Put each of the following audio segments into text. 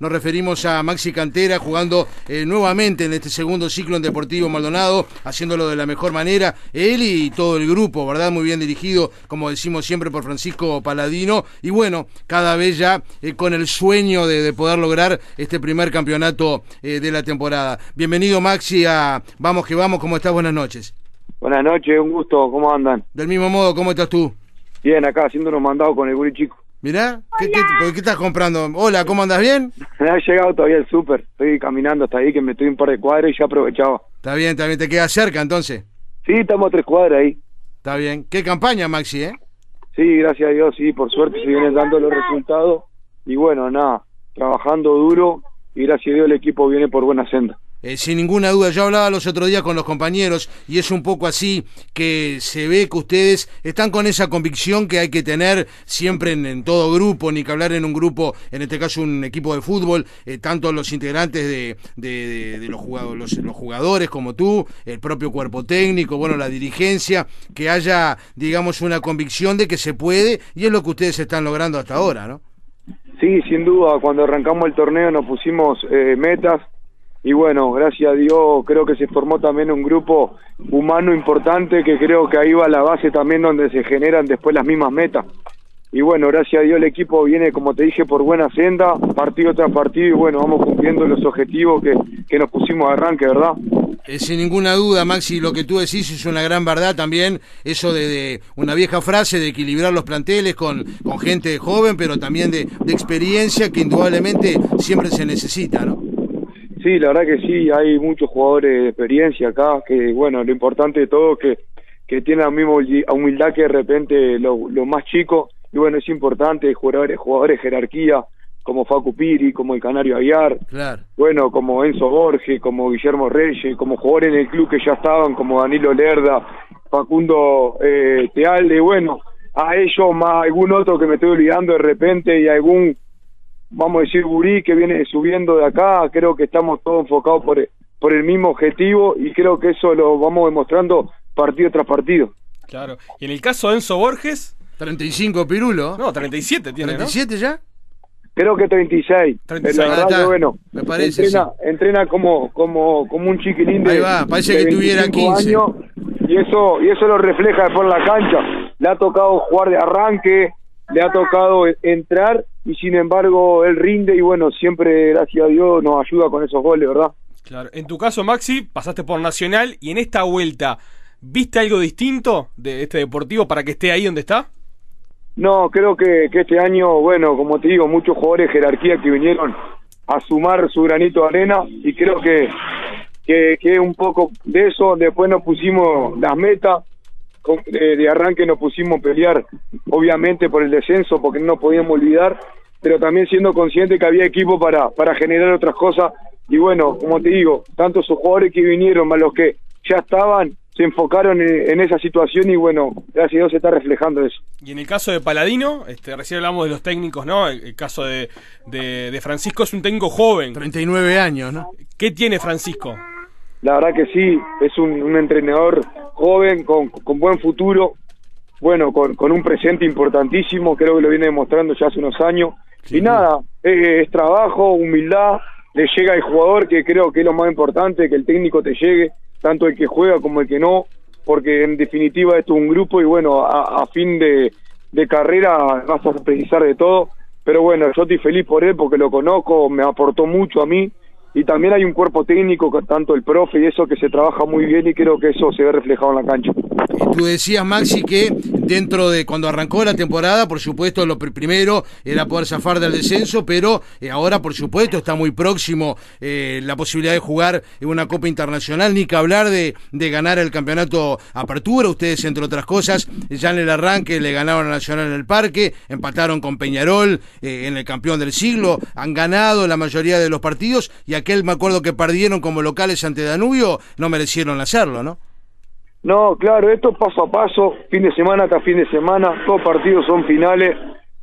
Nos referimos a Maxi Cantera jugando eh, nuevamente en este segundo ciclo en Deportivo Maldonado, haciéndolo de la mejor manera. Él y todo el grupo, ¿verdad? Muy bien dirigido, como decimos siempre, por Francisco Paladino. Y bueno, cada vez ya eh, con el sueño de, de, poder lograr este primer campeonato eh, de la temporada. Bienvenido Maxi a Vamos que Vamos, ¿cómo estás? Buenas noches. Buenas noches, un gusto, ¿cómo andan? Del mismo modo, ¿cómo estás tú? Bien, acá haciendo unos mandados con el guri chico. Mirá, ¿qué, qué, ¿qué, estás comprando? Hola, ¿cómo andas bien? Me ha llegado todavía el súper, estoy caminando hasta ahí que me estoy un par de cuadras y ya aprovechaba. Está bien, también te queda cerca entonces. Sí, estamos a tres cuadras ahí. Está bien. ¿Qué campaña, Maxi, eh? Sí, gracias a Dios, sí, por suerte se vienen dando los resultados y bueno, nada, trabajando duro y gracias a Dios el equipo viene por buena senda. Eh, sin ninguna duda, yo hablaba los otros días con los compañeros y es un poco así que se ve que ustedes están con esa convicción que hay que tener siempre en, todo grupo, ni que hablar en un grupo, en este caso un equipo de fútbol, eh, tanto los integrantes de, de, de, de los, jugadores, los, los, jugadores como tú, el propio cuerpo técnico, bueno, la dirigencia, que haya, digamos, una convicción de que se puede y es lo que ustedes están logrando hasta ahora, ¿no? Sí, sin duda, cuando arrancamos el torneo nos pusimos eh, metas y bueno, gracias a Dios creo que se formó también un grupo humano importante que creo que ahí va la base también donde se generan después las mismas metas. Y bueno, gracias a Dios el equipo viene, como te dije, por buena senda, partido tras partido, y bueno, vamos cumpliendo los objetivos que, que nos pusimos de arranque, ¿verdad? Eh, sin ninguna duda, Maxi, lo que tú decís es una gran verdad también, eso de, una vieja frase de equilibrar los planteles con, con gente joven, pero también de experiencia que indudablemente siempre se necesita, ¿no? Sí, la verdad que sí, hay muchos jugadores de experiencia acá, que bueno, lo importante de todo es que, que tienen la misma humildad que de repente los lo más chicos, y bueno, es importante, jugadores, jugadores de jerarquía, como Facu Piri, como el Canario Aguiar, claro. bueno, como Enzo Borges, como Guillermo Reyes, como jugadores en el club que ya estaban, como Danilo Lerda, Facundo eh, Tealde, bueno, a ellos más algún otro que me estoy olvidando de repente y algún vamos a decir, gurí que viene subiendo de acá, creo que estamos todos enfocados por, por el mismo objetivo y creo que eso lo vamos demostrando partido tras partido. Claro. Y en el caso de Enzo Borges... 35 Pirulo. No, 37 tiene, ¿37 ¿no? ya? Creo que 36. 36. La verdad que bueno, me parece, entrena, sí. entrena como, como, como un chiquilín de, Ahí va, parece de que tuviera 15. Años, y eso, y eso lo refleja después en la cancha. Le ha tocado jugar de arranque, le ha tocado entrar y sin embargo él rinde y bueno, siempre gracias a Dios nos ayuda con esos goles, ¿verdad? Claro. En tu caso, Maxi, pasaste por Nacional y en esta vuelta, ¿viste algo distinto de este deportivo para que esté ahí donde está? No, creo que, que este año, bueno, como te digo, muchos jugadores de jerarquía que vinieron a sumar su granito de arena y creo que, que, que un poco de eso, después nos pusimos las metas, de, de, arranque nos pusimos a pelear, obviamente por el descenso, porque no nos podíamos olvidar, pero también siendo consciente que había equipo para, para generar otras cosas. Y bueno, como te digo, tanto esos jugadores que vinieron, más los que ya estaban, se enfocaron en, en, esa situación y bueno, gracias a Dios se está reflejando eso. Y en el caso de Paladino, este, recién hablamos de los técnicos, ¿no? El, el caso de, de, de, Francisco es un técnico joven. 39 años, ¿no? ¿Qué tiene Francisco? La verdad que sí, es un, un entrenador joven, con, con, buen futuro, bueno, con, con, un presente importantísimo, creo que lo viene demostrando ya hace unos años. Sí, y nada, es, es, trabajo, humildad, le llega al jugador, que creo que es lo más importante, que el técnico te llegue, tanto el que juega como el que no, porque en definitiva esto es un grupo y bueno, a, a fin de, de carrera vas a precisar de todo. Pero bueno, yo estoy feliz por él porque lo conozco, me aportó mucho a mí y también hay un cuerpo técnico, tanto el profe y eso, que se trabaja muy bien y creo que eso se ve reflejado en la cancha. Tú decías, Maxi, que dentro de cuando arrancó la temporada, por supuesto, lo primero era poder zafar del descenso, pero eh, ahora, por supuesto, está muy próximo eh, la posibilidad de jugar en una Copa Internacional, ni que hablar de, de, ganar el campeonato Apertura. Ustedes, entre otras cosas, ya en el arranque le ganaron a Nacional en el Parque, empataron con Peñarol eh, en el campeón del siglo, han ganado la mayoría de los partidos y aquel, me acuerdo que perdieron como locales ante Danubio, no merecieron hacerlo, ¿no? No, claro, esto paso a paso, fin de semana hasta fin de semana, todos partidos son finales.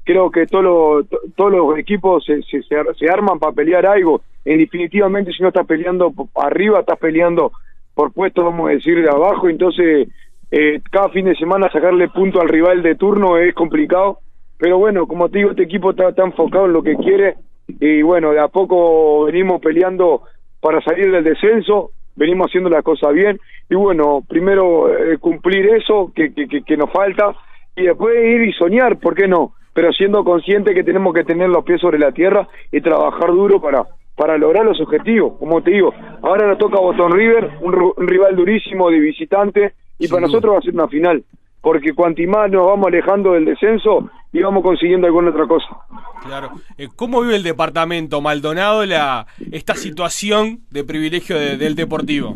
Creo que todos los, todos los equipos se, se, se arman para pelear algo. Y definitivamente, si no estás peleando arriba, estás peleando por puestos, vamos a decir, de abajo. Entonces, eh, cada fin de semana sacarle punto al rival de turno es complicado. Pero bueno, como te digo, este equipo está enfocado en lo que quiere y bueno, de a poco venimos peleando para salir del descenso, venimos haciendo las cosas bien y bueno, primero eh, cumplir eso que, que, que, nos falta y después ir y soñar, ¿por qué no? Pero siendo consciente que tenemos que tener los pies sobre la tierra y trabajar duro para para lograr los objetivos, como te digo. Ahora nos toca Boston River, un, rival durísimo de visitante, y para nosotros va a ser una final, porque cuanto más nos vamos alejando del descenso y vamos consiguiendo alguna otra cosa. Claro. Eh, ¿Cómo vive el departamento Maldonado la esta situación de privilegio del Deportivo?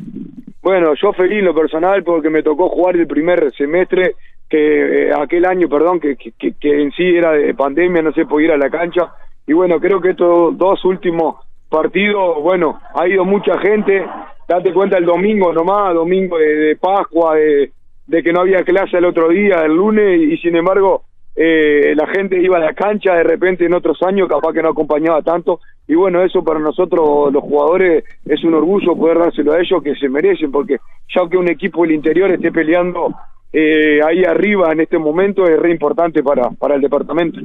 Bueno, yo feliz lo personal porque me tocó jugar el primer semestre, que eh, aquel año, perdón, que, que, en sí era de pandemia, no se podía ir a la cancha. Y bueno, creo que estos dos últimos partidos, bueno, ha ido mucha gente. Date cuenta el domingo nomás, domingo de, Pascua, de, que no había clase el otro día, el lunes, y sin embargo eh, la gente iba a la cancha de repente en otros años, capaz que no acompañaba tanto, y bueno, eso para nosotros los jugadores es un orgullo poder dárselo a ellos que se merecen, porque ya que un equipo del interior esté peleando eh, ahí arriba en este momento es re importante para, para el departamento.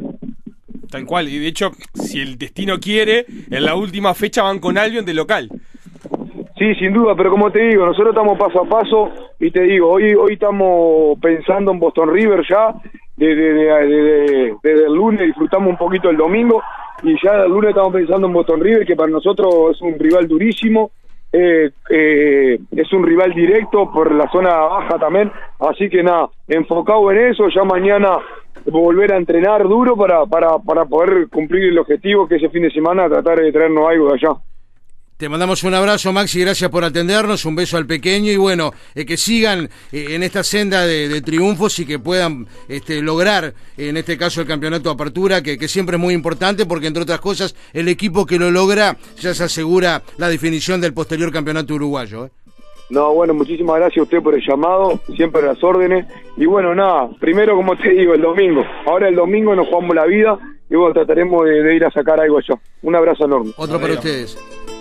Tal cual, y de hecho, si el destino quiere, en la última fecha van con Albion de local. Sí, sin duda, pero como te digo, nosotros estamos paso a paso y te digo, hoy hoy estamos pensando en Boston River ya, desde, el lunes disfrutamos un poquito el domingo y ya el lunes estamos pensando en Boston River, que para nosotros es un rival durísimo, eh, eh, es un rival directo por la zona baja también, así que nada, enfocado en eso, ya mañana volver a entrenar duro para, para, para poder cumplir el objetivo que ese fin de semana tratar de traernos algo de allá. Te mandamos un abrazo, Maxi, gracias por atendernos, un beso al pequeño y bueno, eh, que sigan eh, en esta senda de, triunfos y que puedan este, lograr, en este caso, el campeonato de apertura, que, siempre es muy importante porque, entre otras cosas, el equipo que lo logra ya se asegura la definición del posterior campeonato uruguayo. ¿eh? No, bueno, muchísimas gracias a usted por el llamado, siempre las órdenes. Y bueno, nada, primero, como te digo, el domingo. Ahora el domingo nos jugamos la vida y bueno, trataremos de, ir a sacar algo allá. Un abrazo enorme. Otro para ustedes.